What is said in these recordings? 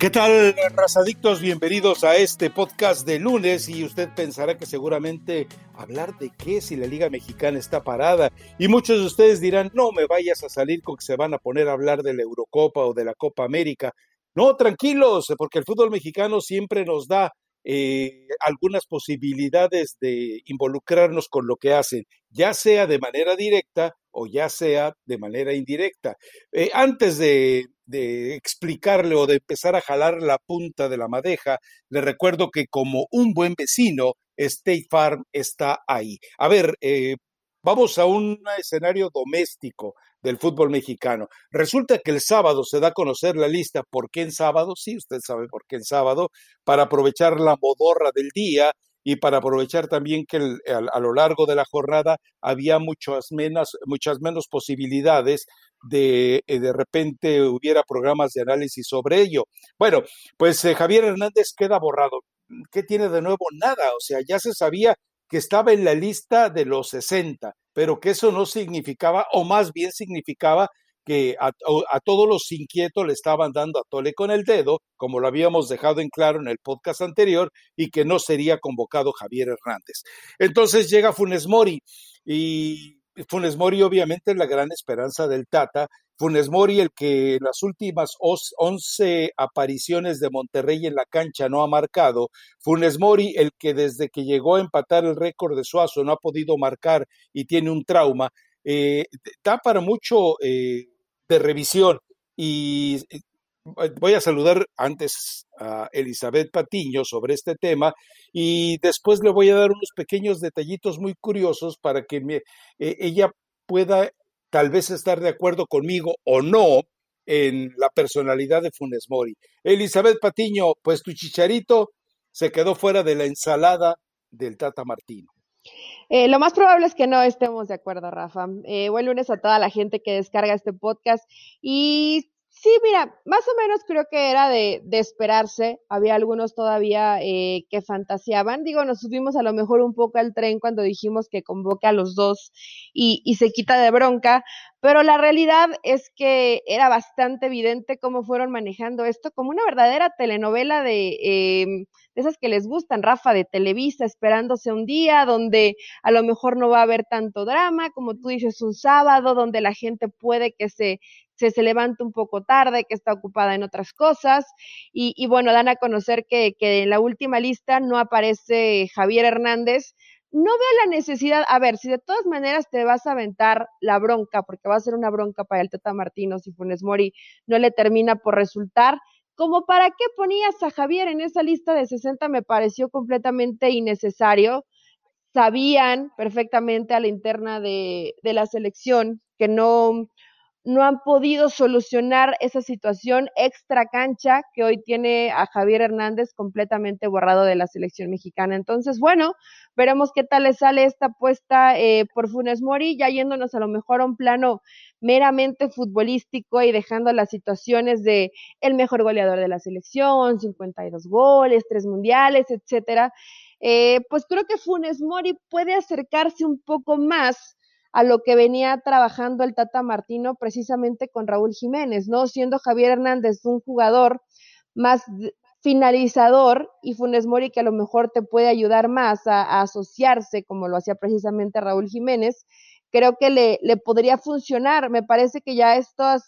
¿Qué tal, razadictos? Bienvenidos a este podcast de lunes y usted pensará que seguramente hablar de qué si la Liga Mexicana está parada y muchos de ustedes dirán, no me vayas a salir con que se van a poner a hablar de la Eurocopa o de la Copa América. No, tranquilos, porque el fútbol mexicano siempre nos da eh, algunas posibilidades de involucrarnos con lo que hacen, ya sea de manera directa o ya sea de manera indirecta. Eh, antes de, de, explicarle o de empezar a jalar la punta de la madeja, le recuerdo que como un buen vecino, State Farm está ahí. A ver, eh, vamos a un escenario doméstico del fútbol mexicano. Resulta que el sábado se da a conocer la lista. ¿Por qué en sábado? Sí, usted sabe por qué en sábado, para aprovechar la modorra del día y para aprovechar también que a, lo largo de la jornada había muchas menos, muchas menos posibilidades de eh, de repente hubiera programas de análisis sobre ello. Bueno, pues eh, Javier Hernández queda borrado. ¿Qué tiene de nuevo? Nada, o sea, ya se sabía que estaba en la lista de los 60, pero que eso no significaba, o más bien significaba que a, todos los inquietos le estaban dando a tole con el dedo, como lo habíamos dejado en claro en el podcast anterior, y que no sería convocado Javier Hernández. Entonces llega Funes Mori y Funes Mori obviamente es la gran esperanza del Tata, Funes Mori, el que en las últimas 11 apariciones de Monterrey en la cancha no ha marcado. Funes Mori, el que desde que llegó a empatar el récord de Suazo no ha podido marcar y tiene un trauma. Eh, da para mucho eh, de revisión. Y eh, voy a saludar antes a Elizabeth Patiño sobre este tema y después le voy a dar unos pequeños detallitos muy curiosos para que me, ella pueda tal vez estar de acuerdo conmigo o no en la personalidad de Funes Mori. Elizabeth Patiño, pues tu chicharito se quedó fuera de la ensalada del Tata Martino. Eh, lo más probable es que no estemos de acuerdo, Rafa. Eh, buen lunes a toda la gente que descarga este podcast. Y Sí, mira, más o menos creo que era de, de esperarse. Había algunos todavía eh, que fantaseaban. Digo, nos subimos a lo mejor un poco al tren cuando dijimos que convoque a los dos y, y se quita de bronca, pero la realidad es que era bastante evidente cómo fueron manejando esto como una verdadera telenovela de, eh, de esas que les gustan, Rafa, de Televisa, esperándose un día donde a lo mejor no va a haber tanto drama, como tú dices, un sábado donde la gente puede que se se, levanta un poco tarde, que está ocupada en otras cosas. Y, y bueno, dan a conocer que, que en la última lista no aparece Javier Hernández. No veo la necesidad, a ver, si de todas maneras te vas a aventar la bronca, porque va a ser una bronca para el Tata Martino si Funes Mori no le termina por resultar, como para qué ponías a Javier en esa lista de 60 me pareció completamente innecesario. Sabían perfectamente a la interna de, de la selección que no, no han podido solucionar esa situación extra cancha que hoy tiene a Javier Hernández completamente borrado de la selección mexicana. Entonces, bueno, veremos qué tal le sale esta apuesta eh, por Funes Mori, ya yéndonos a lo mejor a un plano meramente futbolístico y dejando las situaciones de el mejor goleador de la selección, 52 goles, tres mundiales, etcétera. Eh, pues creo que Funes Mori puede acercarse un poco más a lo que venía trabajando el Tata Martino precisamente con Raúl Jiménez, ¿no? Siendo Javier Hernández un jugador más finalizador y Funes Mori que a lo mejor te puede ayudar más a, asociarse como lo hacía precisamente Raúl Jiménez, creo que le, le podría funcionar. Me parece que ya estos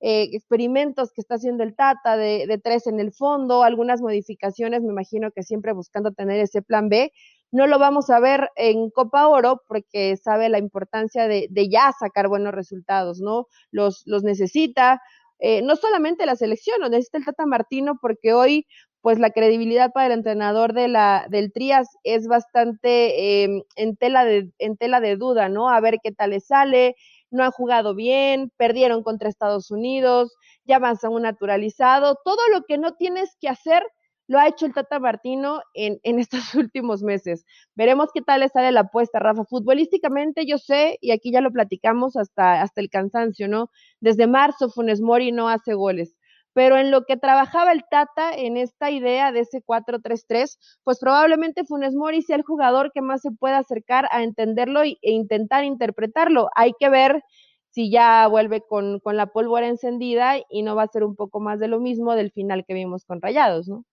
eh, experimentos que está haciendo el Tata de, de tres en el fondo, algunas modificaciones, me imagino que siempre buscando tener ese plan B, no lo vamos a ver en Copa Oro porque sabe la importancia de, ya sacar buenos resultados, ¿no? Los, los necesita, eh, no solamente la selección, lo necesita el Tata Martino porque hoy pues la credibilidad para el entrenador de la, del Trias es bastante eh, en, tela de, en tela de duda, ¿no? A ver qué tal le sale, no han jugado bien, perdieron contra Estados Unidos, ya van a un naturalizado, todo lo que no tienes que hacer lo ha hecho el Tata Martino en, en estos últimos meses. Veremos qué tal le sale la apuesta, Rafa. Futbolísticamente yo sé, y aquí ya lo platicamos hasta, hasta el cansancio, ¿no? Desde marzo Funes Mori no hace goles. Pero en lo que trabajaba el Tata en esta idea de ese 4-3-3, pues probablemente Funes Mori sea el jugador que más se pueda acercar a entenderlo e intentar interpretarlo. Hay que ver si ya vuelve con, con la pólvora encendida y no va a ser un poco más de lo mismo del final que vimos con Rayados, ¿no?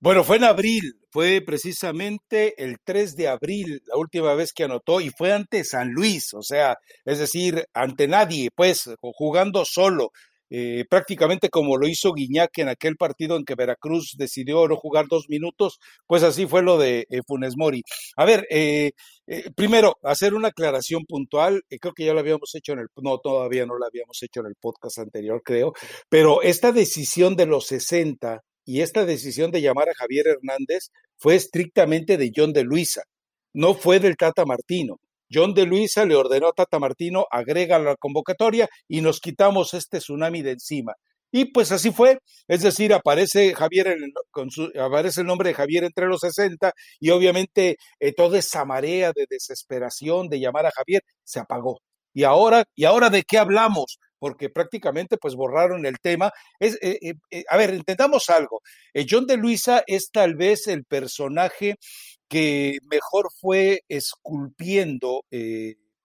Bueno, fue en abril, fue precisamente el 3 de abril la última vez que anotó y fue ante San Luis, o sea, es decir, ante nadie, pues jugando solo, eh, prácticamente como lo hizo Guiñac en aquel partido en que Veracruz decidió no jugar dos minutos, pues así fue lo de eh, Funes Mori. A ver, eh, primero, hacer una aclaración puntual, creo que ya lo habíamos hecho en el, no, todavía no lo habíamos hecho en el podcast anterior, creo, pero esta decisión de los 60 y esta decisión de llamar a Javier Hernández fue estrictamente de John de Luisa, no fue del Tata Martino. John de Luisa le ordenó a Tata Martino, agrega la convocatoria y nos quitamos este tsunami de encima. Y pues así fue, es decir, aparece Javier, con su, aparece el nombre de Javier entre los 60 y obviamente eh, toda esa marea de desesperación de llamar a Javier se apagó. Y ahora, ¿y ahora de qué hablamos? porque prácticamente pues borraron el tema. Es, eh, eh, eh, a ver, intentamos algo. John de Luisa es tal vez el personaje que mejor fue esculpiendo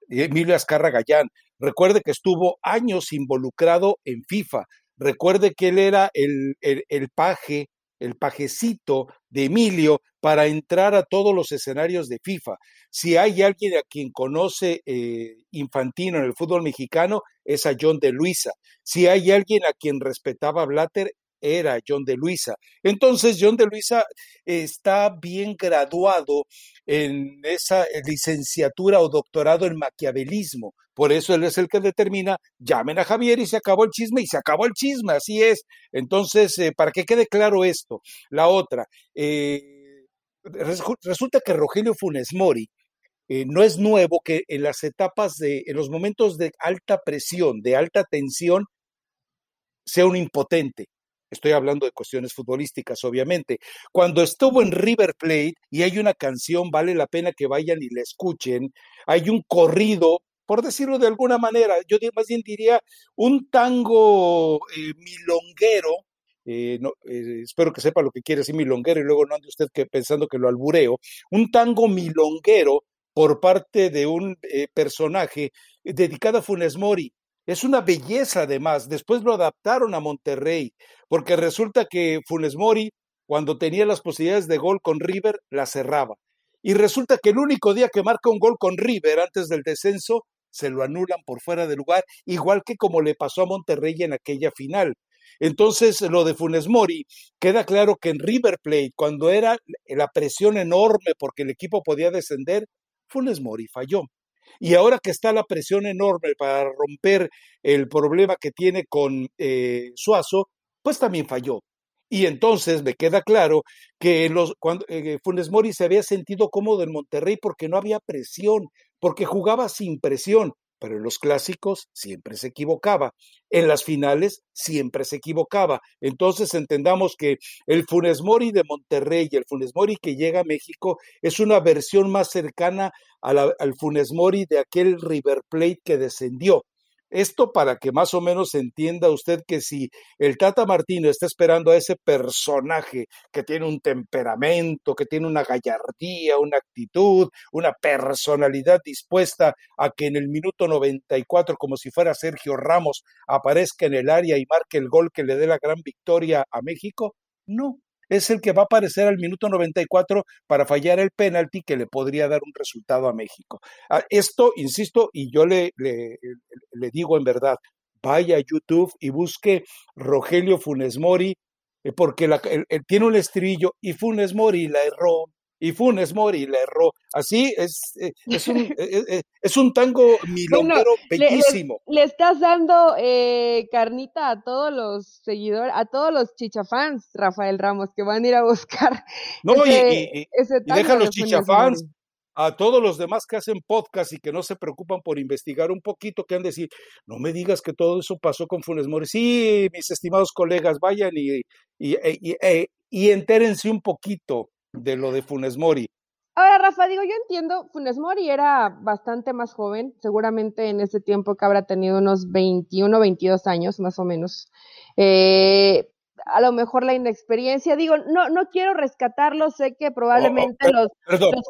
Emilio Azcarra Gallán. Recuerde que estuvo años involucrado en FIFA. Recuerde que él era el, el, el paje el pajecito de Emilio para entrar a todos los escenarios de FIFA. Si hay alguien a quien conoce eh, Infantino en el fútbol mexicano, es a John de Luisa. Si hay alguien a quien respetaba Blatter, era John de Luisa. Entonces, John de Luisa está bien graduado en esa licenciatura o doctorado en maquiavelismo. Por eso él es el que determina, llamen a Javier y se acabó el chisme y se acabó el chisme, así es. Entonces, eh, para que quede claro esto, la otra, eh, resulta que Rogelio Funes Mori, eh, no es nuevo que en las etapas de, en los momentos de alta presión, de alta tensión, sea un impotente. Estoy hablando de cuestiones futbolísticas, obviamente. Cuando estuvo en River Plate y hay una canción, vale la pena que vayan y la escuchen. Hay un corrido, por decirlo de alguna manera, yo más bien diría un tango eh, milonguero. Eh, eh, espero que sepa lo que quiere decir milonguero y luego no ande usted pensando que lo albureo. Un tango milonguero por parte de un personaje dedicado a Funes Mori. Es una belleza además. Después lo adaptaron a Monterrey, porque resulta que Funes Mori, cuando tenía las posibilidades de gol con River, la cerraba. Y resulta que el único día que marca un gol con River antes del descenso, se lo anulan por fuera de lugar, igual que como le pasó a Monterrey en aquella final. Entonces, lo de Funes Mori, queda claro que en River Plate, cuando era la presión enorme porque el equipo podía descender, Funes Mori falló. Y ahora que está la presión enorme para romper el problema que tiene con eh, Suazo, pues también falló. Y entonces me queda claro que los, cuando, eh, Funes Mori se había sentido cómodo en Monterrey porque no había presión, porque jugaba sin presión pero en los clásicos siempre se equivocaba, en las finales siempre se equivocaba. Entonces entendamos que el Funes Mori de Monterrey y el Funes Mori que llega a México es una versión más cercana al Funes Mori de aquel River Plate que descendió. Esto para que más o menos entienda usted que si el Tata Martino está esperando a ese personaje que tiene un temperamento, que tiene una gallardía, una actitud, una personalidad dispuesta a que en el minuto 94, como si fuera Sergio Ramos, aparezca en el área y marque el gol que le dé la gran victoria a México, no, es el que va a aparecer al minuto 94 para fallar el penalti que le podría dar un resultado a México. Ah, esto, insisto, y yo le, le, digo en verdad, vaya a YouTube y busque Rogelio Funes Mori, eh, porque tiene un estribillo y Funes Mori la erró, y Funes Mori le erró. Así es, eh, es, un, eh, eh, es, un tango milonguero bellísimo. Le, estás dando carnita a todos los seguidores, a todos los chichafans, Rafael Ramos, que van a ir a buscar. No, y, deja los chichafans a todos los demás que hacen podcast y que no se preocupan por investigar un poquito, que han de decir, no me digas que todo eso pasó con Funes Mori. Sí, mis estimados colegas, vayan y, y, y entérense un poquito de lo de Funes Mori. Ahora, Rafa, digo, yo entiendo, Funes Mori era bastante más joven, seguramente en ese tiempo que habrá tenido unos 21, 22 años, más o menos. Eh, a lo mejor la inexperiencia. Digo, no, no quiero rescatarlo, sé que probablemente los,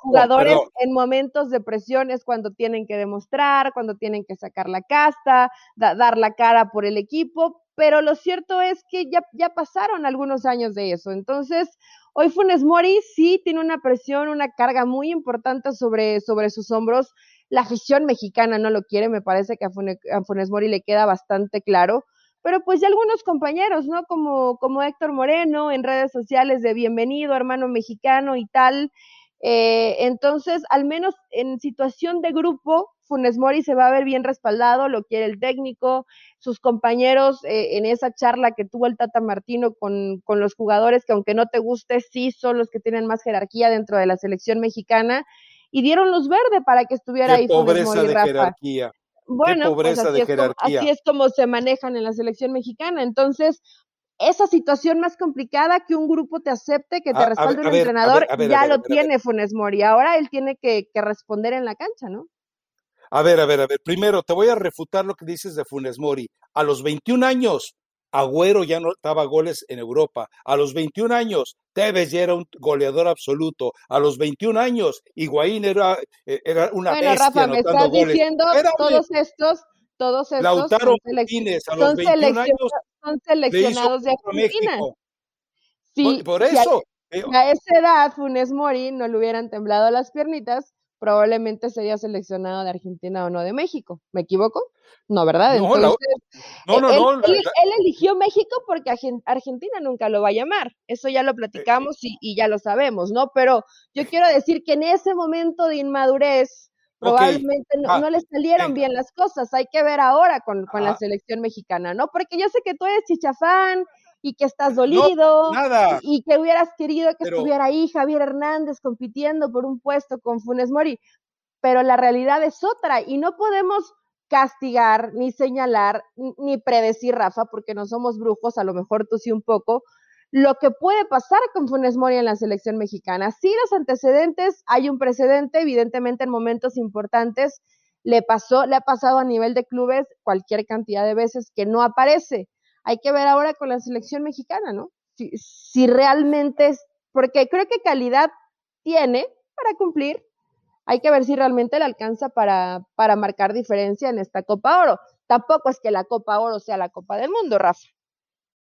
jugadores en momentos de presión es cuando tienen que demostrar, cuando tienen que sacar la casta, dar la cara por el equipo, pero lo cierto es que ya, ya pasaron algunos años de eso. Entonces, hoy Funes Mori sí tiene una presión, una carga muy importante sobre, sobre sus hombros. La afición mexicana no lo quiere, me parece que a Funes Mori le queda bastante claro pero pues ya algunos compañeros, ¿no? Como, como Héctor Moreno en redes sociales de bienvenido, hermano mexicano y tal. Eh, entonces, al menos en situación de grupo, Funes Mori se va a ver bien respaldado, lo quiere el técnico, sus compañeros eh, en esa charla que tuvo el Tata Martino con, con, los jugadores que aunque no te guste, sí son los que tienen más jerarquía dentro de la selección mexicana y dieron luz verde para que estuviera ahí Funes Mori, Rafa. Jerarquía. Bueno, pues así, es como, así es como se manejan en la selección mexicana. Entonces, esa situación más complicada que un grupo te acepte, que te respalde un entrenador, ya lo tiene Funes Mori. Ahora él tiene que, que, responder en la cancha, ¿no? A ver, a ver, a ver. Primero, te voy a refutar lo que dices de Funes Mori. A los 21 años, Agüero ya no daba goles en Europa. A los 21 años, Tevez ya era un goleador absoluto. A los 21 años, Higuaín era, eh, era una bueno, bestia Rafa, me estás diciendo todos estos, todos estos Lautaro Martínez, a los 21 años son seleccionados de Argentina. Sí, por, eso. Eh, a esa edad, Funes Mori no le hubieran temblado las piernitas probablemente sería seleccionado de Argentina o no de México. ¿Me equivoco? No, ¿verdad? No, Entonces, no, no, él, él, eligió México porque Argentina nunca lo va a llamar. Eso ya lo platicamos y, ya lo sabemos, ¿no? Pero yo quiero decir que en ese momento de inmadurez, probablemente no, ah, le salieron bien las cosas. Hay que ver ahora con, con la selección mexicana, ¿no? Porque yo sé que tú eres chichafán y que estás dolido Y, que hubieras querido que estuviera ahí Javier Hernández compitiendo por un puesto con Funes Mori, pero la realidad es otra y no podemos castigar, ni señalar, ni predecir, Rafa, porque no somos brujos, a lo mejor tú sí un poco, lo que puede pasar con Funes Mori en la selección mexicana. Sí, los antecedentes, hay un precedente, evidentemente en momentos importantes le pasó, le ha pasado a nivel de clubes cualquier cantidad de veces que no aparece hay que ver ahora con la selección mexicana, ¿no? Si, si realmente es, porque creo que calidad tiene para cumplir, hay que ver si realmente le alcanza para, para marcar diferencia en esta Copa Oro. Tampoco es que la Copa Oro sea la Copa del Mundo, Rafa.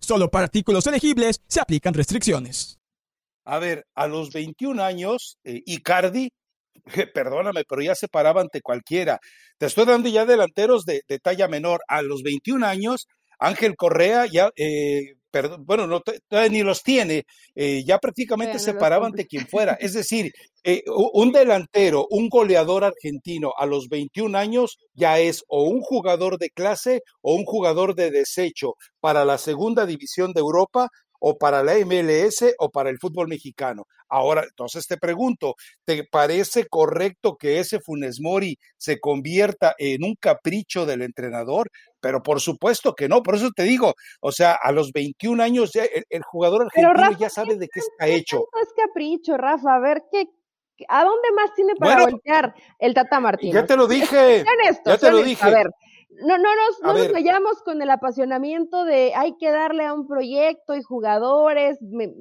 Solo para artículos elegibles se aplican restricciones. A ver, a los 21 años, eh, Icardi perdóname, pero ya se paraba ante cualquiera. Te estoy dando ya delanteros de, talla menor. A los 21 años, Ángel Correa ya, eh, perdón, bueno, no, ni los tiene, eh, ya prácticamente se paraba ante quien fuera. Es decir, eh, un delantero, un goleador argentino a los 21 años ya es o un jugador de clase o un jugador de desecho para la segunda división de Europa o para la MLS o para el fútbol mexicano. Ahora, entonces te pregunto, ¿te parece correcto que ese Funes Mori se convierta en un capricho del entrenador? Pero por supuesto que no, por eso te digo, o sea, a los 21 años ya el, jugador argentino ya sabe de qué está hecho. No es capricho, Rafa, a ver qué ¿A dónde más tiene para voltear el Tata Martínez? Ya te lo dije. ya te lo dije. A ver, no, no nos, no nos vayamos con el apasionamiento de hay que darle a un proyecto y jugadores me,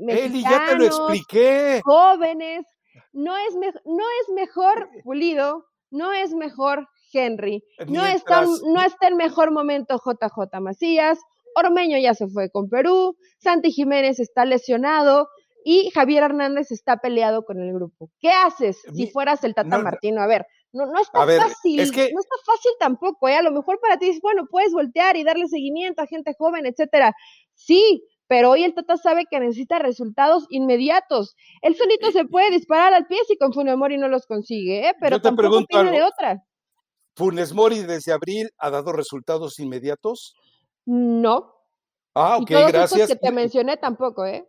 ya te lo expliqué. jóvenes. No es, no es mejor Pulido, no es mejor Henry, no está, no está en mejor momento JJ Macías, Ormeño ya se fue con Perú, Santi Jiménez está lesionado, y Javier Hernández está peleado con el grupo. ¿Qué haces si fueras el Tata Martino? A ver, no, no está fácil, es que... no está fácil tampoco, ¿eh? A lo mejor para ti es, bueno, puedes voltear y darle seguimiento a gente joven, etcétera. Sí, pero hoy el Tata sabe que necesita resultados inmediatos. Él solito se puede disparar al pie si con Funes Mori no los consigue, ¿eh? pero tampoco tiene de otra. ¿Funes Mori desde abril ha dado resultados inmediatos? No. Ah, ok, y todos gracias. que te mencioné tampoco, ¿eh?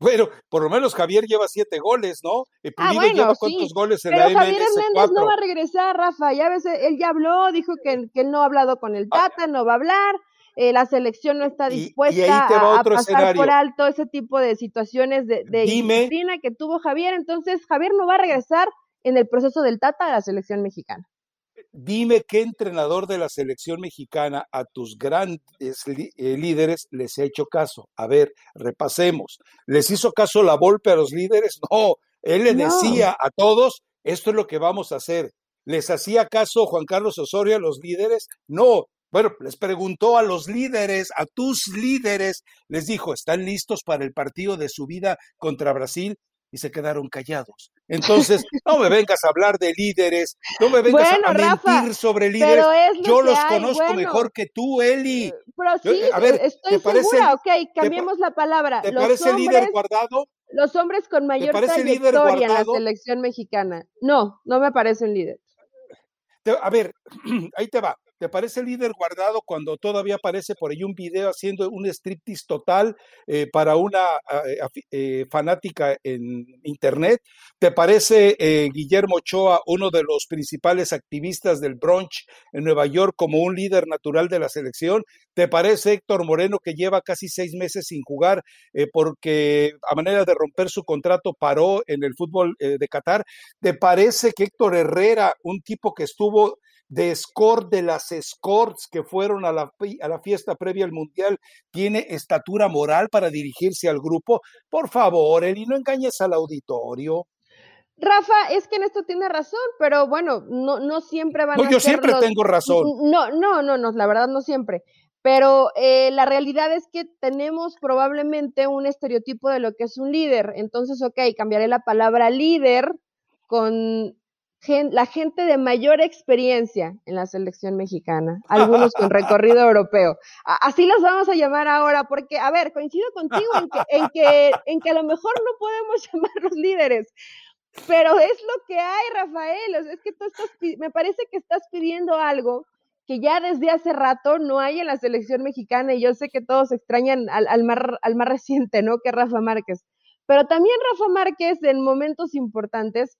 Bueno, por lo menos Javier lleva siete goles, ¿no? Ah, bueno, lleva cuántos goles en Pero la Javier Hernández no va a regresar, Rafa. Ya ves, él ya habló, dijo que, que él no ha hablado con el ah. Tata, no va a hablar. Eh, la selección no está dispuesta a, pasar por alto ese tipo de situaciones de, de disciplina que tuvo Javier. Entonces, Javier no va a regresar en el proceso del Tata a la selección mexicana. Dime qué entrenador de la selección mexicana a tus grandes eh, líderes les ha hecho caso. A ver, repasemos. ¿Les hizo caso la Volpe a los líderes? No, él le decía a todos, esto es lo que vamos a hacer. ¿Les hacía caso Juan Carlos Osorio a los líderes? No, bueno, les preguntó a los líderes, a tus líderes, les dijo, ¿están listos para el partido de su vida contra Brasil? Y se quedaron callados. Entonces, no me vengas a hablar de líderes, no me vengas a, mentir sobre líderes. Yo los conozco mejor que tú, Eli. Eh, pero sí, a ver, estoy segura, ok, cambiemos la palabra. ¿Te parece líder guardado? Los hombres con mayor trayectoria en la selección mexicana. No, no me parecen líderes. A ver, ahí te va. ¿Te parece líder guardado cuando todavía aparece por ahí un video haciendo un striptease total eh, para una ah, eh, eh, fanática en internet? ¿Te parece Guillermo Ochoa, uno de los principales activistas del brunch en Nueva York, como un líder natural de la selección? ¿Te parece Héctor Moreno, que lleva casi seis meses sin jugar porque a manera de romper su contrato paró en el fútbol de Qatar? ¿Te parece que Héctor Herrera, un tipo que estuvo de score de las scores que fueron a la, a la fiesta previa al Mundial tiene estatura moral para dirigirse al grupo? Por favor, Eli, no engañes al auditorio. Rafa, es que en esto tiene razón, pero bueno, no, no siempre van no, Yo siempre tengo razón. No, no, no, no, la verdad no siempre. Pero eh, la realidad es que tenemos probablemente un estereotipo de lo que es un líder. Entonces, ok, cambiaré la palabra líder con la gente de mayor experiencia en la selección mexicana, algunos con recorrido europeo. Así los vamos a llamar ahora, porque, a ver, coincido contigo en que, en que, en que a lo mejor no podemos llamarlos líderes, pero es lo que hay, Rafael. es que tú estás, me parece que estás pidiendo algo que ya desde hace rato no hay en la selección mexicana, y yo sé que todos extrañan al, al, más, al más reciente, ¿no? Que Rafa Márquez. Pero también Rafa Márquez en momentos importantes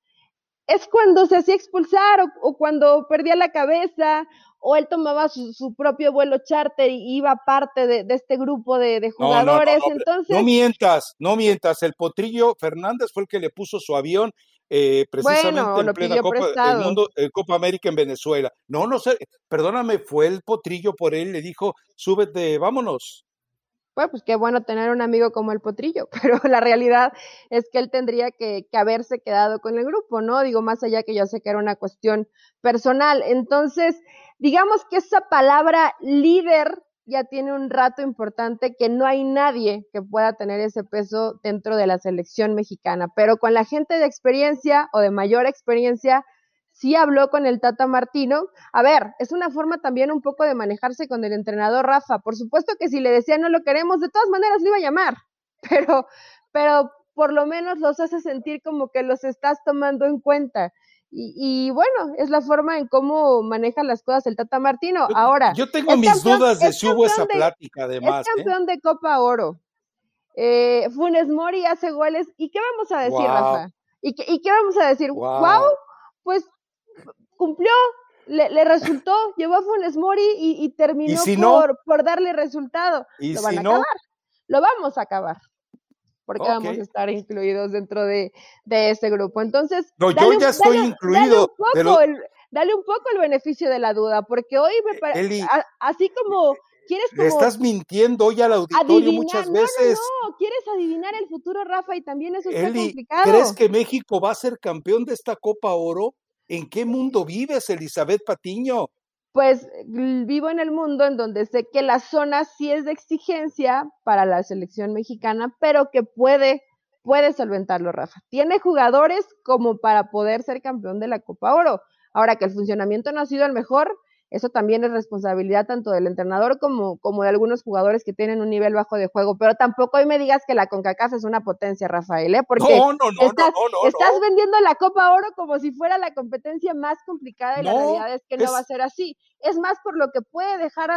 es cuando se hacía expulsar o, cuando perdía la cabeza o él tomaba su, propio vuelo charter y iba parte de, este grupo de, jugadores. No, Entonces, no mientas, no mientas. El Potrillo Fernández fue el que le puso su avión eh, precisamente en plena Copa, el mundo, Copa América en Venezuela. No, no sé, perdóname, fue el Potrillo por él, le dijo, súbete, vámonos bueno, pues qué bueno tener un amigo como el Potrillo, pero la realidad es que él tendría que, haberse quedado con el grupo, ¿no? Digo, más allá que yo sé que era una cuestión personal. Entonces, digamos que esa palabra líder ya tiene un rato importante que no hay nadie que pueda tener ese peso dentro de la selección mexicana, pero con la gente de experiencia o de mayor experiencia, sí habló con el Tata Martino. A ver, es una forma también un poco de manejarse con el entrenador Rafa. Por supuesto que si le decía no lo queremos, de todas maneras lo iba a llamar, pero, pero por lo menos los hace sentir como que los estás tomando en cuenta. Y, bueno, es la forma en cómo maneja las cosas el Tata Martino. Ahora. Yo tengo mis dudas de si hubo esa plática, además. Es ¿eh? campeón de Copa Oro. Eh, Funes Mori hace goles. ¿Y qué vamos a decir, Rafa? ¿Y qué, ¿Y qué, vamos a decir? wow. Pues cumplió, le, resultó, llevó a Funes Mori y, terminó por, por, darle resultado. ¿Y lo van a acabar. Lo vamos a acabar. Porque vamos a estar incluidos dentro de, de ese grupo. Entonces, no, yo ya estoy incluido. Dale un, poco el, beneficio de la duda, porque hoy me parece, así como quieres como... Le estás mintiendo hoy al auditorio muchas veces. No, no, quieres adivinar el futuro, Rafa, y también eso está complicado. ¿Crees que México va a ser campeón de esta Copa Oro? ¿En qué mundo vives, Elizabeth Patiño? Pues vivo en el mundo en donde sé que la zona sí es de exigencia para la selección mexicana, pero que puede puede solventarlo, Rafa. Tiene jugadores como para poder ser campeón de la Copa Oro. Ahora que el funcionamiento no ha sido el mejor, eso también es responsabilidad tanto del entrenador como, como de algunos jugadores que tienen un nivel bajo de juego. Pero tampoco hoy me digas que la CONCACAF es una potencia, Rafael, ¿eh? Porque no, no, no, estás, vendiendo la Copa Oro como si fuera la competencia más complicada y la realidad es que no va a ser así. Es más por lo que puede dejar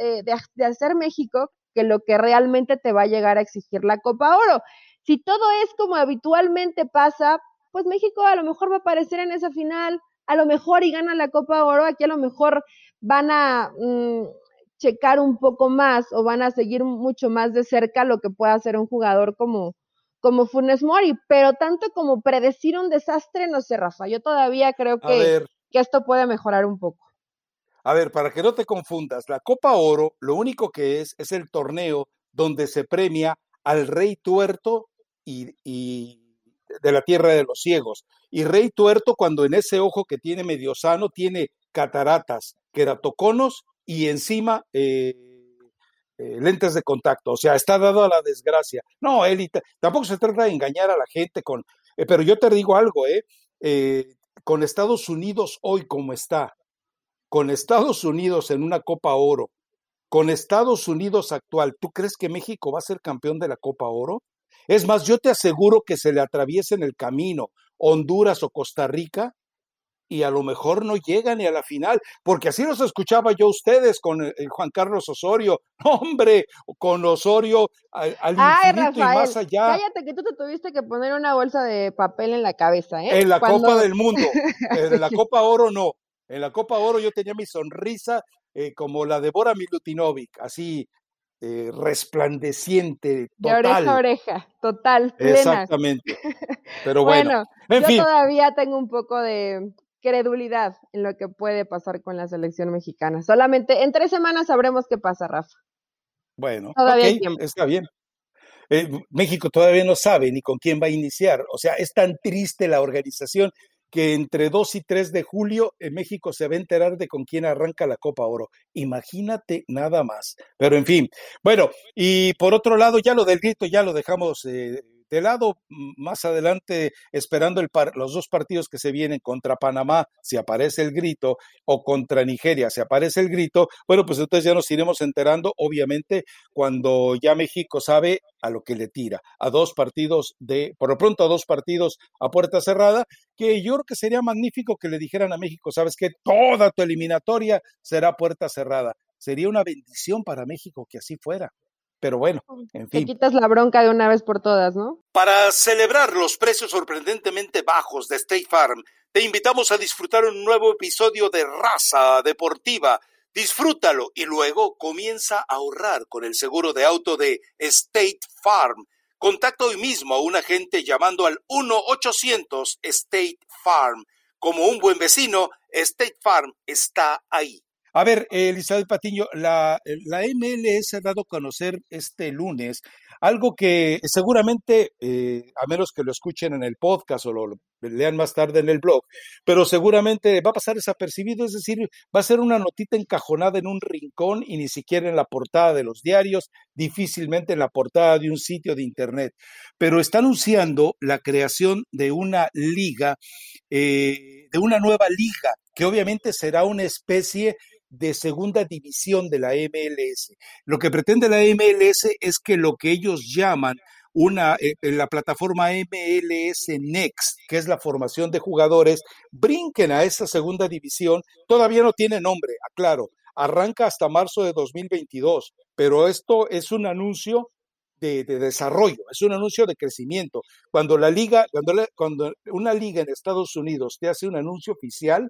eh, de hacer México que lo que realmente te va a llegar a exigir la Copa Oro. Si todo es como habitualmente pasa, pues México a lo mejor va a aparecer en esa final, a lo mejor y gana la Copa Oro, aquí a lo mejor van a mm, checar un poco más o van a seguir mucho más de cerca lo que pueda hacer un jugador como, como Funes Mori, pero tanto como predecir un desastre, no sé, Rafa, yo todavía creo que, que esto puede mejorar un poco. A ver, para que no te confundas, la Copa Oro lo único que es es el torneo donde se premia al rey tuerto y, y de la tierra de los ciegos. Y Rey Tuerto, cuando en ese ojo que tiene medio sano, tiene cataratas, queratoconos y encima eh, eh, lentes de contacto. O sea, está dado a la desgracia. No, él tampoco se trata de engañar a la gente con. Eh, pero yo te digo algo, ¿eh? Con Estados Unidos hoy como está, con Estados Unidos en una Copa Oro, con Estados Unidos actual, ¿tú crees que México va a ser campeón de la Copa Oro? Es más, yo te aseguro que se le atraviesa en el camino Honduras o Costa Rica y a lo mejor no llegan ni a la final, porque así los escuchaba yo ustedes con el, Juan Carlos Osorio, hombre, con Osorio al, infinito y más allá. Cállate que tú te tuviste que poner una bolsa de papel en la cabeza, ¿eh? En la Copa del Mundo, en la Copa Oro no, en la Copa Oro yo tenía mi sonrisa eh, como la de Bora Milutinovic, así eh, resplandeciente, total. De oreja a oreja, total, plena. Exactamente. Pero bueno, en yo todavía tengo un poco de credulidad en lo que puede pasar con la selección mexicana. Solamente en tres semanas sabremos qué pasa, Rafa. Bueno, todavía está bien. Eh, México todavía no sabe ni con quién va a iniciar. O sea, es tan triste la organización que entre 2 y 3 de julio en México se va a enterar de con quién arranca la Copa Oro. Imagínate nada más. Pero en fin, bueno, y por otro lado, ya lo del grito ya lo dejamos eh, de lado más adelante, esperando el los dos partidos que se vienen contra Panamá, si aparece el grito, o contra Nigeria, si aparece el grito, bueno, pues entonces ya nos iremos enterando, obviamente, cuando ya México sabe a lo que le tira, a dos partidos de, por lo pronto a dos partidos a puerta cerrada, que yo creo que sería magnífico que le dijeran a México, sabes que toda tu eliminatoria será puerta cerrada. Sería una bendición para México que así fuera. Pero bueno, en fin. Te quitas la bronca de una vez por todas, ¿no? Para celebrar los precios sorprendentemente bajos de State Farm, te invitamos a disfrutar un nuevo episodio de Raza Deportiva. Disfrútalo y luego comienza a ahorrar con el seguro de auto de State Farm. Contacta hoy mismo a un agente llamando al 1-800 State Farm. Como un buen vecino, State Farm está ahí. A ver, Elizabeth Patiño, la, la, MLS ha dado a conocer este lunes algo que seguramente, eh, a menos que lo escuchen en el podcast o lo, lean más tarde en el blog, pero seguramente va a pasar desapercibido, es decir, va a ser una notita encajonada en un rincón y ni siquiera en la portada de los diarios, difícilmente en la portada de un sitio de Internet. Pero está anunciando la creación de una liga, eh, de una nueva liga, que obviamente será una especie de segunda división de la MLS. Lo que pretende la MLS es que lo que ellos llaman una eh, la plataforma MLS Next, que es la formación de jugadores, brinquen a esa segunda división. Todavía no tiene nombre, aclaro. Arranca hasta marzo de 2022, pero esto es un anuncio de, desarrollo, es un anuncio de crecimiento. Cuando la liga, cuando, cuando una liga en Estados Unidos te hace un anuncio oficial,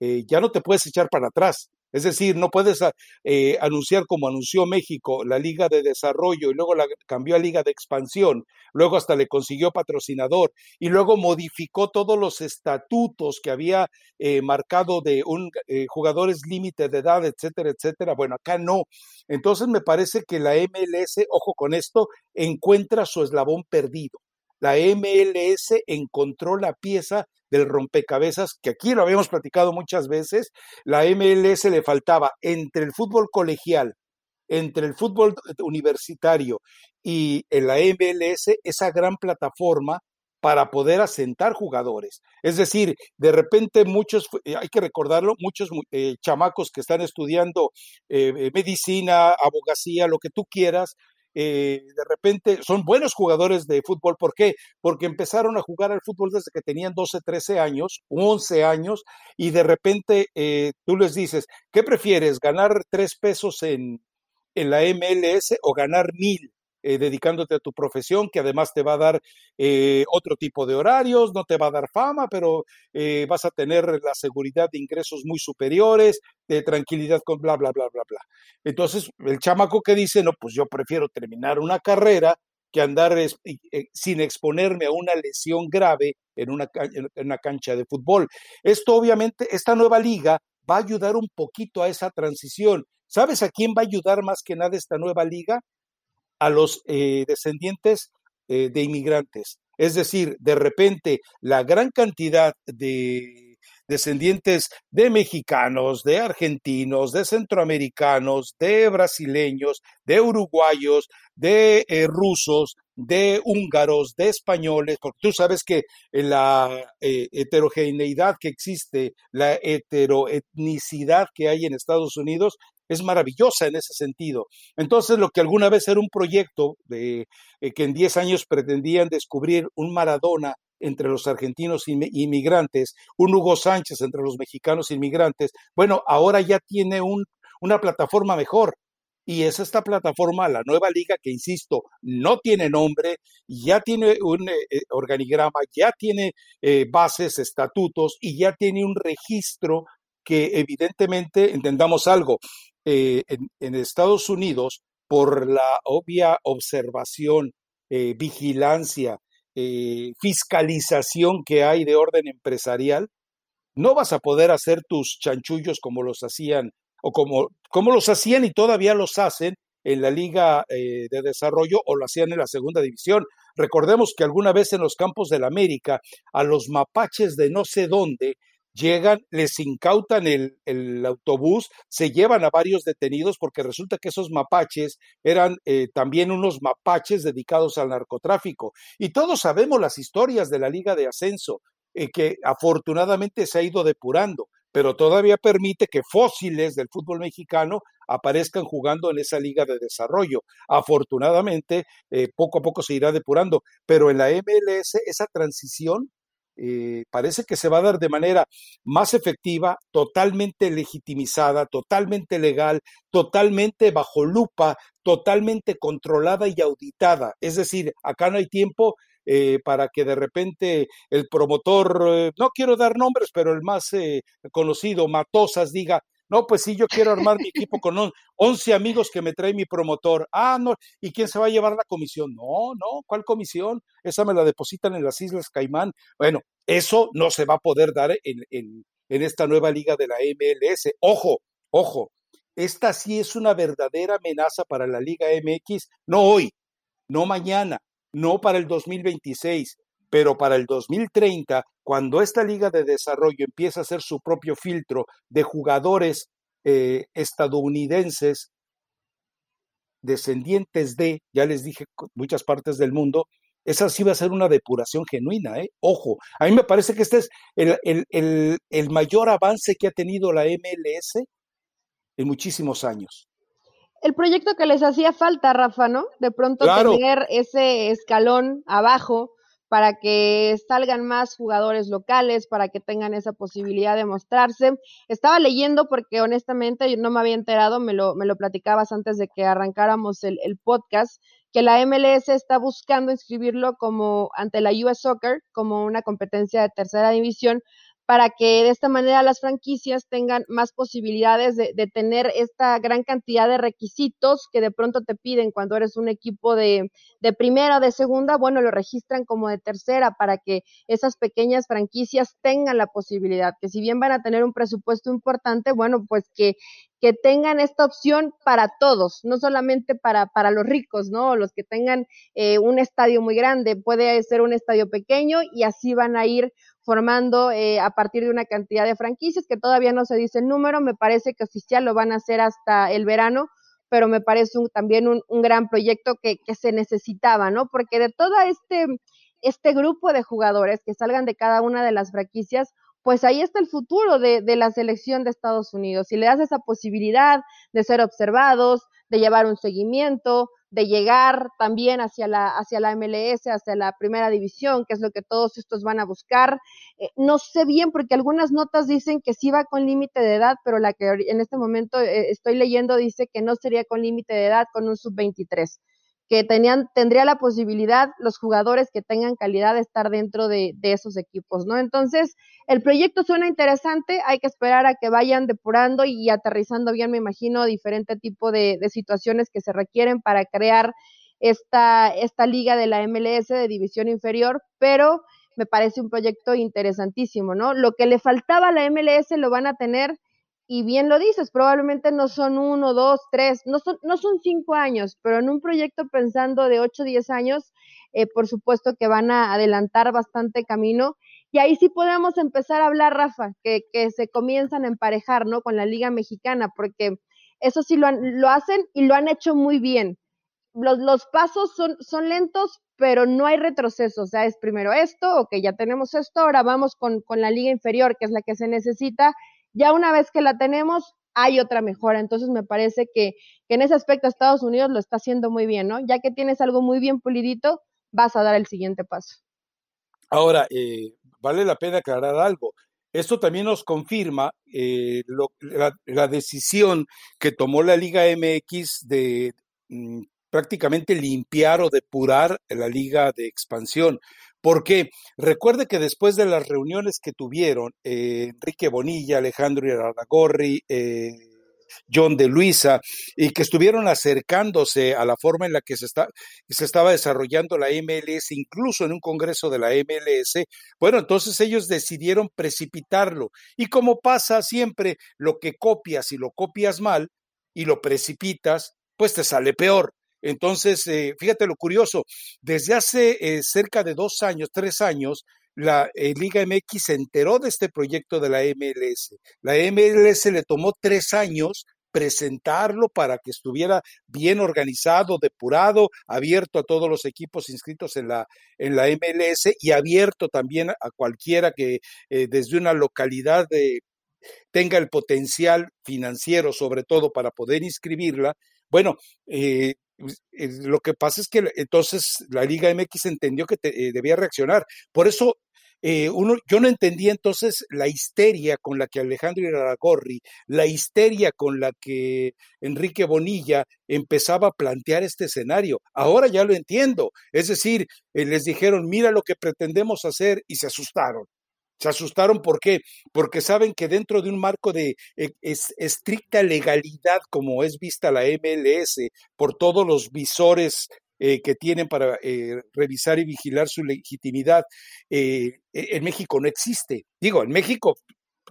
eh, ya no te puedes echar para atrás. Es decir, no puedes ah, eh, anunciar como anunció México la Liga de Desarrollo y luego la cambió a Liga de Expansión, luego hasta le consiguió patrocinador y luego modificó todos los estatutos que había eh, marcado de un eh, jugadores límite de edad, etcétera, etcétera. Bueno, acá no. Entonces me parece que la MLS, ojo con esto, encuentra su eslabón perdido. La MLS encontró la pieza del rompecabezas, que aquí lo habíamos platicado muchas veces, la MLS le faltaba entre el fútbol colegial entre el fútbol universitario y la MLS esa gran plataforma para poder asentar jugadores. Es decir, de repente muchos, eh, hay que recordarlo, muchos eh, chamacos que están estudiando eh, medicina, abogacía, lo que tú quieras, de repente son buenos jugadores de fútbol. ¿Por qué? Porque empezaron a jugar al fútbol desde que tenían 12, 13 años, 11 años, y de repente tú les dices, ¿qué prefieres? ¿Ganar tres pesos en, en la MLS o ganar mil? Eh, dedicándote a tu profesión, que además te va a dar eh, otro tipo de horarios, no te va a dar fama, pero eh, vas a tener la seguridad de ingresos muy superiores, de tranquilidad con bla, bla, bla, bla, bla. Entonces, el chamaco que dice, no, pues yo prefiero terminar una carrera que andar sin exponerme a una lesión grave en una, en una cancha de fútbol. Esto obviamente, esta nueva liga va a ayudar un poquito a esa transición. ¿Sabes a quién va a ayudar más que nada esta nueva liga? A los eh, descendientes eh, de inmigrantes. Es decir, de repente la gran cantidad de descendientes de mexicanos, de argentinos, de centroamericanos, de brasileños, de uruguayos, de eh, rusos, de húngaros, de españoles, porque tú sabes que la heterogeneidad que existe, la heteroetnicidad que hay en Estados Unidos es maravillosa en ese sentido. Entonces, lo que alguna vez era un proyecto de eh, que en 10 años pretendían descubrir un Maradona entre los argentinos inmigrantes, un Hugo Sánchez entre los mexicanos inmigrantes, bueno, ahora ya tiene un, una plataforma mejor. Y es esta plataforma, la nueva liga, que insisto, no tiene nombre, ya tiene un eh, eh, organigrama, ya tiene bases, estatutos y ya tiene un registro que evidentemente entendamos algo, eh, en, Estados Unidos, por la obvia observación, eh, vigilancia, eh, fiscalización que hay de orden empresarial, no vas a poder hacer tus chanchullos como los hacían o como, como los hacían y todavía los hacen en la Liga de Desarrollo o lo hacían en la Segunda División. Recordemos que alguna vez en los campos del América, a los mapaches de no sé dónde llegan, les incautan el, autobús, se llevan a varios detenidos porque resulta que esos mapaches eran eh, también unos mapaches dedicados al narcotráfico. Y todos sabemos las historias de la Liga de Ascenso, eh, que afortunadamente se ha ido depurando, pero todavía permite que fósiles del fútbol mexicano aparezcan jugando en esa liga de desarrollo. Afortunadamente, eh, poco a poco se irá depurando, pero en la MLS esa transición eh, parece que se va a dar de manera más efectiva, totalmente legitimizada, totalmente legal, totalmente bajo lupa, totalmente controlada y auditada. Es decir, acá no hay tiempo eh, para que de repente el promotor, eh, no quiero dar nombres, pero el más conocido, Matosas, diga, no, pues sí, yo quiero armar mi equipo con 11 amigos que me trae mi promotor. Ah, no, ¿y quién se va a llevar la comisión? No, no, ¿cuál comisión? Esa me la depositan en las Islas Caimán. Bueno, eso no se va a poder dar en, en, en esta nueva liga de la MLS. Ojo, ojo, esta sí es una verdadera amenaza para la Liga MX, no hoy, no mañana, no para el 2026, pero para el 2030 cuando esta liga de desarrollo empieza a hacer su propio filtro de jugadores eh, estadounidenses descendientes de, ya les dije, muchas partes del mundo, esa sí va a ser una depuración genuina, ¿eh? Ojo, a mí me parece que este es el, mayor avance que ha tenido la MLS en muchísimos años. El proyecto que les hacía falta, Rafa, ¿no? De pronto tener ese escalón abajo para que salgan más jugadores locales, para que tengan esa posibilidad de mostrarse. Estaba leyendo porque honestamente yo no me había enterado, me lo, me lo platicabas antes de que arrancáramos el, el podcast, que la MLS está buscando inscribirlo como ante la US Soccer como una competencia de tercera división para que de esta manera las franquicias tengan más posibilidades de, tener esta gran cantidad de requisitos que de pronto te piden cuando eres un equipo de, de primera o de segunda, bueno, lo registran como de tercera para que esas pequeñas franquicias tengan la posibilidad, que si bien van a tener un presupuesto importante, bueno, pues que, que tengan esta opción para todos, no solamente para, para los ricos, ¿no? Los que tengan eh, un estadio muy grande, puede ser un estadio pequeño y así van a ir formando eh, a partir de una cantidad de franquicias que todavía no se dice el número, me parece que oficial lo van a hacer hasta el verano, pero me parece también un, gran proyecto que, que, se necesitaba, ¿no? Porque de todo este, este grupo de jugadores que salgan de cada una de las franquicias, pues ahí está el futuro de, de, la selección de Estados Unidos. Si le das esa posibilidad de ser observados, de llevar un seguimiento, de llegar también hacia la, hacia la MLS, hacia la primera división, que es lo que todos estos van a buscar. Eh, no sé bien, porque algunas notas dicen que sí va con límite de edad, pero la que en este momento eh, estoy leyendo dice que no sería con límite de edad con un sub-23 que tenían, tendría la posibilidad los jugadores que tengan calidad de estar dentro de, esos equipos, ¿no? Entonces, el proyecto suena interesante, hay que esperar a que vayan depurando y, aterrizando bien, me imagino, diferente tipo de, situaciones que se requieren para crear esta, esta liga de la MLS de división inferior, pero me parece un proyecto interesantísimo, ¿no? Lo que le faltaba a la MLS lo van a tener y bien lo dices, probablemente no son uno, dos, tres, no son, no son cinco años, pero en un proyecto pensando de ocho, diez años, eh, por supuesto que van a adelantar bastante camino. Y ahí sí podemos empezar a hablar, Rafa, que, que se comienzan a emparejar, ¿no? Con la Liga Mexicana, porque eso sí lo, lo hacen y lo han hecho muy bien. Los, los pasos son, son lentos, pero no hay retroceso. O sea, es primero esto, ok, ya tenemos esto, ahora vamos con, con la liga inferior, que es la que se necesita, ya una vez que la tenemos, hay otra mejora. Entonces me parece que, en ese aspecto Estados Unidos lo está haciendo muy bien, ¿no? Ya que tienes algo muy bien pulidito, vas a dar el siguiente paso. Ahora, eh, vale la pena aclarar algo. Esto también nos confirma eh, la, decisión que tomó la Liga MX de mm, prácticamente limpiar o depurar la Liga de Expansión. Porque recuerde que después de las reuniones que tuvieron eh, Enrique Bonilla, Alejandro Iraragorri, eh, John de Luisa, y que estuvieron acercándose a la forma en la que se, está, se estaba desarrollando la MLS, incluso en un congreso de la MLS, bueno, entonces ellos decidieron precipitarlo. Y como pasa siempre, lo que copias y lo copias mal y lo precipitas, pues te sale peor. Entonces, eh, fíjate lo curioso, desde hace eh, cerca de dos años, tres años, la eh, Liga MX se enteró de este proyecto de la MLS. La MLS le tomó tres años presentarlo para que estuviera bien organizado, depurado, abierto a todos los equipos inscritos en la, en la MLS y abierto también a cualquiera que desde una localidad tenga el potencial financiero, sobre todo, para poder inscribirla. Bueno, eh, eh, lo que pasa es que entonces la Liga MX entendió que eh, debía reaccionar. Por eso eh, uno, yo no entendía entonces la histeria con la que Alejandro Iraragorri, la histeria con la que Enrique Bonilla empezaba a plantear este escenario. Ahora ya lo entiendo. Es decir, les dijeron, mira lo que pretendemos hacer y se asustaron. Se asustaron, ¿por qué? Porque saben que dentro de un marco de eh, estricta legalidad, como es vista la MLS, por todos los visores eh, que tienen para eh, revisar y vigilar su legitimidad, e, en México no existe. Digo, en México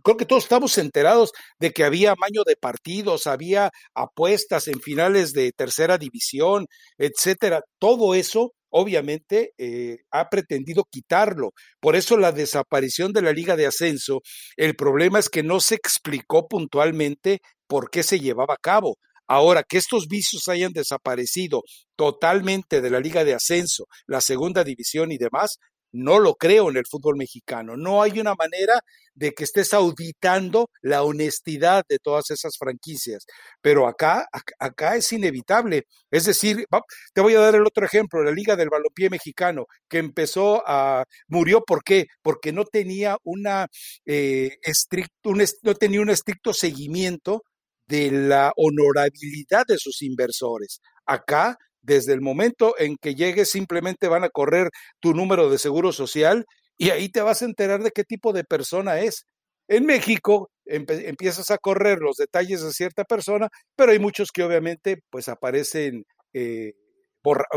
creo que todos estamos enterados de que había maño de partidos, había apuestas en finales de tercera división, etcétera. Todo eso obviamente eh, ha pretendido quitarlo. Por eso la desaparición de la Liga de Ascenso, el problema es que no se explicó puntualmente por qué se llevaba a cabo. Ahora, que estos vicios hayan desaparecido totalmente de la Liga de Ascenso, la segunda división y demás, no lo creo en el fútbol mexicano. No hay una manera de que estés auditando la honestidad de todas esas franquicias. Pero acá, acá es inevitable. Es decir, te voy a dar el otro ejemplo, la Liga del Balompié Mexicano, que empezó a, murió, ¿por qué? Porque no tenía una eh, estricto, no tenía un estricto seguimiento de la honorabilidad de sus inversores. Acá desde el momento en que llegues simplemente van a correr tu número de seguro social y ahí te vas a enterar de qué tipo de persona es. En México empiezas a correr los detalles de cierta persona, pero hay muchos que obviamente pues aparecen, eh,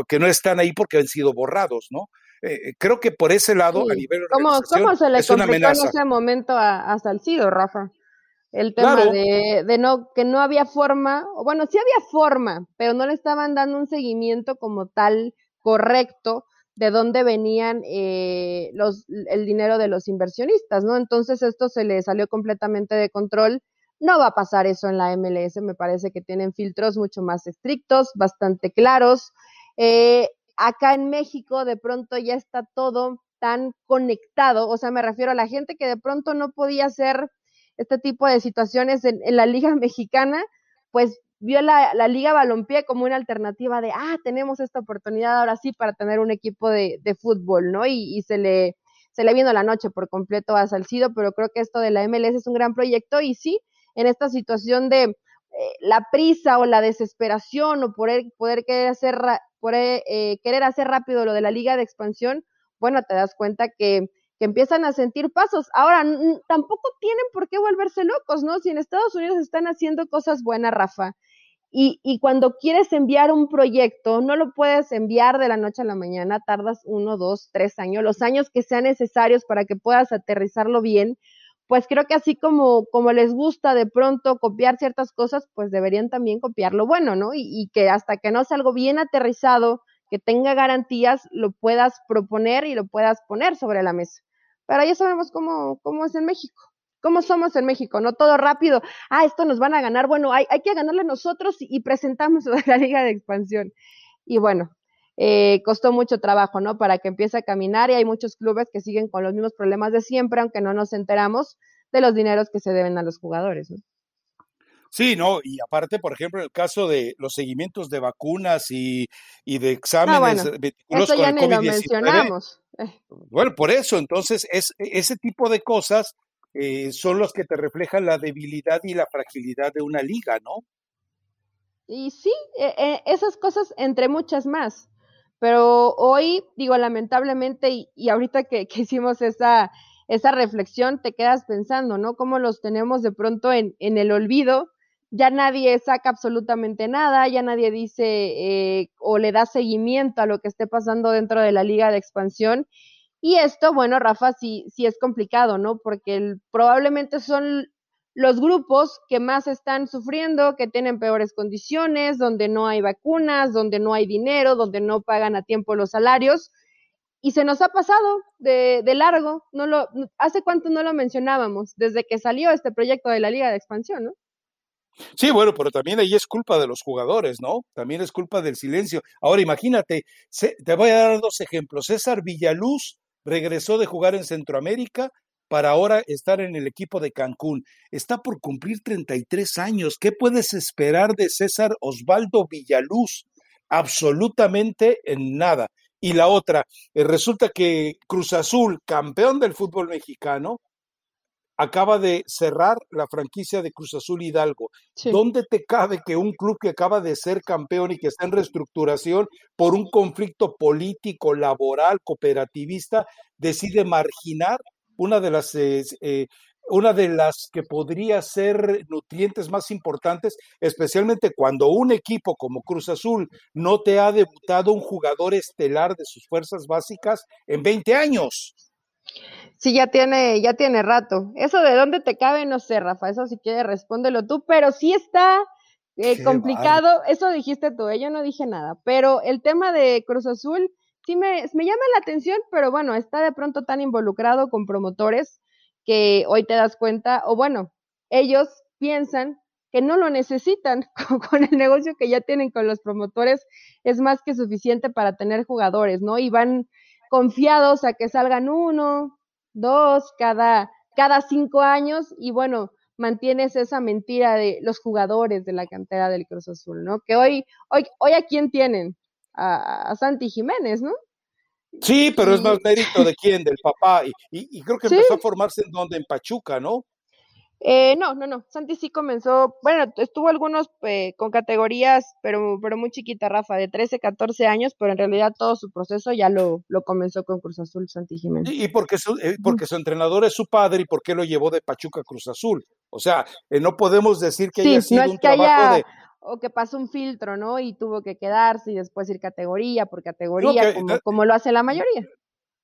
que no están ahí porque han sido borrados, ¿no? Eh, eh, creo que por ese lado, a nivel ¿Cómo, ¿Cómo se le en ese momento a, a Salcido, Rafa? El tema de, de, no, que no había forma, o bueno, sí había forma, pero no le estaban dando un seguimiento como tal correcto de dónde venían eh, los, el dinero de los inversionistas, ¿no? Entonces esto se le salió completamente de control, No va a pasar eso en la MLS, me parece que tienen filtros mucho más estrictos, bastante claros. Eh, acá en México de pronto ya está todo tan conectado, o sea, me refiero a la gente que de pronto no podía hacer este tipo de situaciones en, la Liga Mexicana, pues vio la, Liga Balompié como una alternativa de, ah, tenemos esta oportunidad ahora sí para tener un equipo de, fútbol, ¿no? Y, se le se le vino la noche por completo a Salcido, pero creo que esto de la MLS es un gran proyecto y sí, en esta situación de eh, la prisa o la desesperación o poder, poder querer hacer por eh, querer hacer rápido lo de la liga de expansión, bueno, te das cuenta que, que empiezan a sentir pasos. Ahora, tampoco tienen por qué volverse locos, ¿no? Si en Estados Unidos están haciendo cosas buenas, Rafa, y, cuando quieres enviar un proyecto, no lo puedes enviar de la noche a la mañana, tardas uno, dos, tres años, los años que sean necesarios para que puedas aterrizarlo bien, pues creo que así como, como les gusta de pronto copiar ciertas cosas, pues deberían también copiar lo bueno, ¿no? Y, y que hasta que no sea algo bien aterrizado, que tenga garantías, lo puedas proponer y lo puedas poner sobre la mesa. Pero ya sabemos cómo, cómo es en México. ¿Cómo somos en México? No todo rápido. Ah, esto nos van a ganar. Bueno, hay, hay que ganarle nosotros y, presentamos la Liga de Expansión. Y bueno, eh, costó mucho trabajo, ¿no? Para que empiece a caminar y hay muchos clubes que siguen con los mismos problemas de siempre, aunque no nos enteramos de los dineros que se deben a los jugadores, ¿no? Sí, no, y aparte, por ejemplo, en el caso de los seguimientos de vacunas y, de exámenes ah, bueno, eso ya ni lo mencionamos. Bueno, por eso, entonces, es, ese tipo de cosas eh, son los que te reflejan la debilidad y la fragilidad de una liga, ¿no? Y sí, e, e, esas cosas entre muchas más. Pero hoy, digo, lamentablemente, y, ahorita que, hicimos esa, esa reflexión, te quedas pensando, ¿no? Cómo los tenemos de pronto en, en el olvido, ya nadie saca absolutamente nada, ya nadie dice eh, o le da seguimiento a lo que esté pasando dentro de la liga de expansión. Y esto, bueno, Rafa, sí, sí es complicado, ¿no? Porque probablemente son los grupos que más están sufriendo, que tienen peores condiciones, donde no hay vacunas, donde no hay dinero, donde no pagan a tiempo los salarios. Y se nos ha pasado de, de largo, no lo, ¿hace cuánto no lo mencionábamos? Desde que salió este proyecto de la Liga de Expansión, ¿no? Sí, bueno, pero también ahí es culpa de los jugadores, ¿no? También es culpa del silencio. Ahora imagínate, te voy a dar dos ejemplos. César Villaluz regresó de jugar en Centroamérica para ahora estar en el equipo de Cancún. Está por cumplir 33 años. ¿Qué puedes esperar de César Osvaldo Villaluz? Absolutamente en nada. Y la otra, eh, resulta que Cruz Azul, campeón del fútbol mexicano, acaba de cerrar la franquicia de Cruz Azul Hidalgo. ¿Dónde te cabe que un club que acaba de ser campeón y que está en reestructuración por un conflicto político, laboral, cooperativista, decide marginar una de las eh, eh, una de las que podría ser nutrientes más importantes, especialmente cuando un equipo como Cruz Azul no te ha debutado un jugador estelar de sus fuerzas básicas en 20 años. Sí, ya tiene, ya tiene rato. Eso de dónde te cabe, no sé, Rafa, eso si quieres respóndelo tú, pero sí está eh, complicado, eso dijiste tú, yo no dije nada, pero el tema de Cruz Azul sí me, me llama la atención, pero bueno, está de pronto tan involucrado con promotores que hoy te das cuenta, o bueno, ellos piensan que no lo necesitan con, el negocio que ya tienen con los promotores, es más que suficiente para tener jugadores, ¿no? Y van confiados a que salgan uno, dos, cada, cada cinco años, y bueno, mantienes esa mentira de los jugadores de la cantera del Cruz Azul, ¿no? Que hoy, hoy, hoy a quién tienen? a, Santi Jiménez, ¿no? Sí, pero es más mérito de quién, del papá. Y, y, creo que empezó a formarse en donde, en Pachuca, ¿no? Eh, no, no, no. Santi sí comenzó, bueno, estuvo algunos eh, con categorías, pero, pero muy chiquita, Rafa, de 13, 14 años, pero en realidad todo su proceso ya lo, lo comenzó con Cruz Azul, Santi Jiménez. Y, porque, su, eh, porque su entrenador es su padre y por qué lo llevó de Pachuca a Cruz Azul. O sea, no podemos decir que haya sido un trabajo de o que pasó un filtro, ¿no? Y tuvo que quedarse y después ir categoría por categoría, como, lo hace la mayoría.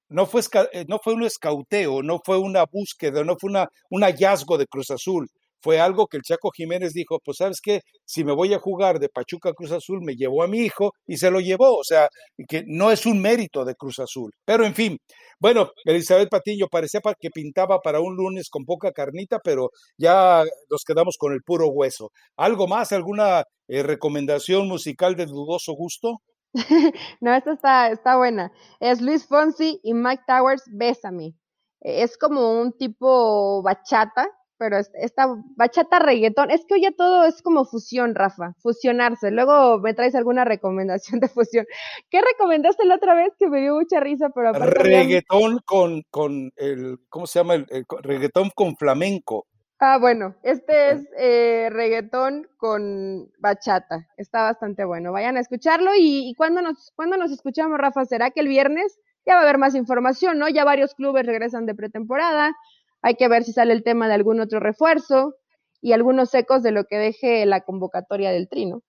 No fue, eh, no fue un escauteo, no fue una búsqueda, no fue una, un hallazgo de Cruz Azul. Fue algo que el Chaco Jiménez dijo, pues sabes qué, si me voy a jugar de Pachuca Cruz Azul, me llevó a mi hijo y se lo llevó. O sea, que no es un mérito de Cruz Azul. Pero en fin, Bueno, Elizabeth Patiño parecía que pintaba para un lunes con poca carnita, pero ya nos quedamos con el puro hueso. ¿Algo más? ¿Alguna eh, recomendación musical de dudoso gusto? no, esta está, buena. Es Luis Fonsi y Mike Towers, Bésame. Es como un tipo bachata, pero esta bachata reggaetón, es que hoy ya todo es como fusión, Rafa, fusionarse. Luego me traes alguna recomendación de fusión. ¿Qué recomendaste la otra vez que me dio mucha risa, pero Reggaetón con el, ¿cómo se llama? El, reggaetón con flamenco. Ah, bueno, este es eh, reggaetón con bachata. Está bastante bueno. Vayan a escucharlo y, y cuando nos, cuando nos escuchamos, Rafa, ¿será que el viernes? Ya va a haber más información, ¿no? Ya varios clubes regresan de pretemporada hay que ver si sale el tema de algún otro refuerzo y algunos ecos de lo que deje la convocatoria del trino.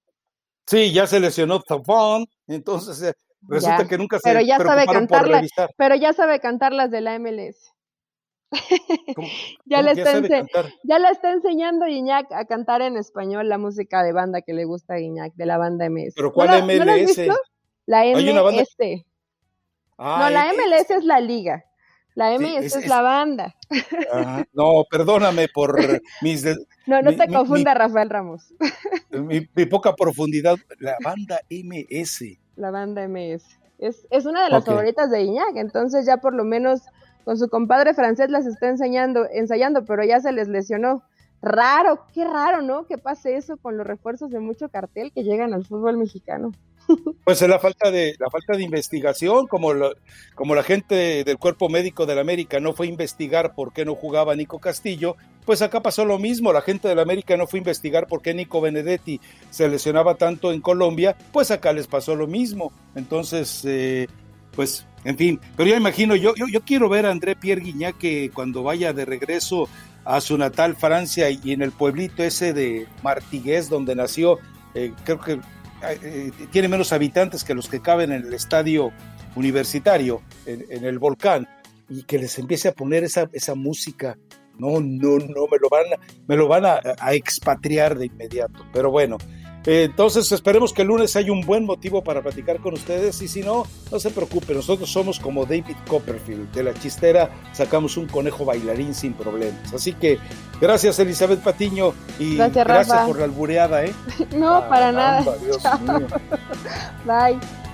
Sí, ya se lesionó Tafón, entonces eh, resulta que nunca se pero ya sabe cantarla, Pero ya sabe cantar las de la MLS. ya, le está ya le está enseñando Iñak a cantar en español la música de banda que le gusta a Iñak, de la banda MS. ¿Pero cuál MLS? la MLS. no, la MLS es la liga. La M es, la banda. no, perdóname por mis... no, no te confunda, Rafael Ramos. Mi, poca profundidad. La banda MS. La banda MS. Es, es una de las favoritas de Iñak, entonces ya por lo menos con su compadre francés las está enseñando, ensayando, pero ya se les lesionó. Raro, qué raro, ¿no? Que pase eso con los refuerzos de mucho cartel que llegan al fútbol mexicano. Pues es la falta de la falta de investigación, como como la gente del cuerpo médico del América no fue a investigar por qué no jugaba Nico Castillo, pues acá pasó lo mismo, la gente del América no fue a investigar por qué Nico Benedetti se lesionaba tanto en Colombia, pues acá les pasó lo mismo. Entonces, eh, pues, en fin, pero ya imagino, yo, yo, yo quiero ver a André Pierre Guignac cuando vaya de regreso a su natal Francia y en el pueblito ese de Martigués donde nació, eh, creo que eh, tiene menos habitantes que los que caben en el estadio universitario, en, el volcán, y que les empiece a poner esa, esa música. No, no, no, me lo van, me lo van a, a expatriar de inmediato. Pero bueno, entonces esperemos que el lunes haya un buen motivo para platicar con ustedes y si no, no se preocupen, nosotros somos como David Copperfield, de la chistera sacamos un conejo bailarín sin problemas. Así que gracias Elizabeth Patiño y gracias, por la albureada. ¿eh? no, para nada. Bye.